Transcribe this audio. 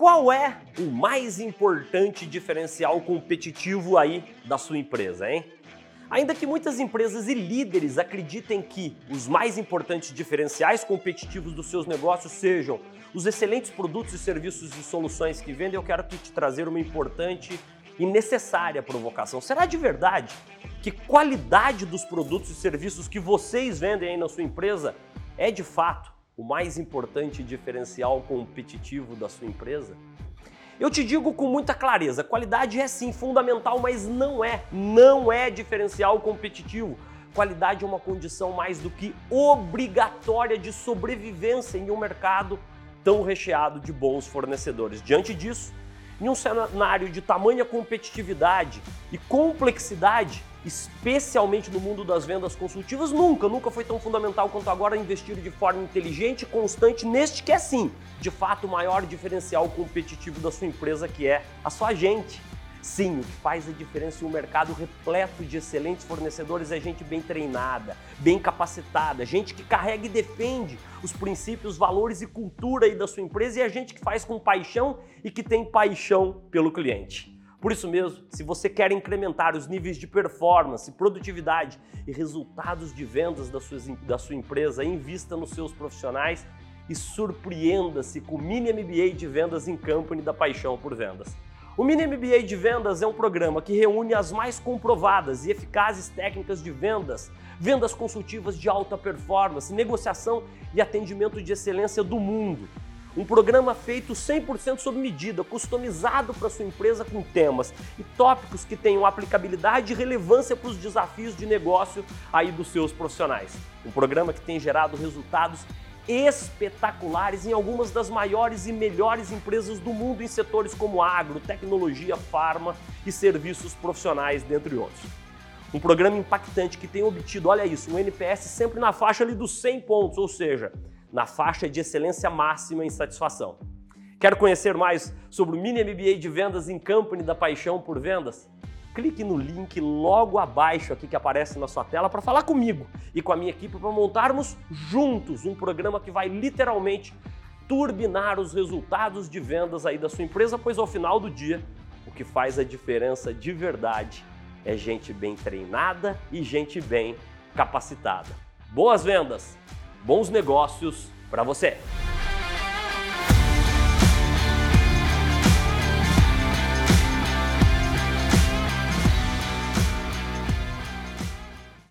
Qual é o mais importante diferencial competitivo aí da sua empresa, hein? Ainda que muitas empresas e líderes acreditem que os mais importantes diferenciais competitivos dos seus negócios sejam os excelentes produtos e serviços e soluções que vendem, eu quero te trazer uma importante e necessária provocação. Será de verdade que qualidade dos produtos e serviços que vocês vendem aí na sua empresa é de fato o mais importante diferencial competitivo da sua empresa? Eu te digo com muita clareza, qualidade é sim fundamental, mas não é, não é diferencial competitivo. Qualidade é uma condição mais do que obrigatória de sobrevivência em um mercado tão recheado de bons fornecedores. Diante disso, em um cenário de tamanha competitividade e complexidade, especialmente no mundo das vendas consultivas, nunca, nunca foi tão fundamental quanto agora investir de forma inteligente e constante neste que é sim, de fato, o maior diferencial competitivo da sua empresa, que é a sua gente. Sim, o que faz a diferença em um mercado repleto de excelentes fornecedores é gente bem treinada, bem capacitada, gente que carrega e defende os princípios, valores e cultura aí da sua empresa e a gente que faz com paixão e que tem paixão pelo cliente. Por isso mesmo, se você quer incrementar os níveis de performance, produtividade e resultados de vendas da sua, da sua empresa, invista nos seus profissionais e surpreenda-se com o Mini MBA de Vendas em Company da Paixão por Vendas. O Mini MBA de Vendas é um programa que reúne as mais comprovadas e eficazes técnicas de vendas, vendas consultivas de alta performance, negociação e atendimento de excelência do mundo. Um programa feito 100% sob medida, customizado para sua empresa com temas e tópicos que tenham aplicabilidade e relevância para os desafios de negócio aí dos seus profissionais. Um programa que tem gerado resultados espetaculares em algumas das maiores e melhores empresas do mundo em setores como agro, tecnologia, farma e serviços profissionais, dentre outros. Um programa impactante que tem obtido, olha isso, um NPS sempre na faixa ali dos 100 pontos, ou seja, na faixa de excelência máxima em satisfação. Quer conhecer mais sobre o Mini MBA de Vendas em Company da Paixão por Vendas? Clique no link logo abaixo aqui que aparece na sua tela para falar comigo e com a minha equipe para montarmos juntos um programa que vai literalmente turbinar os resultados de vendas aí da sua empresa, pois ao final do dia o que faz a diferença de verdade é gente bem treinada e gente bem capacitada. Boas vendas, bons negócios para você.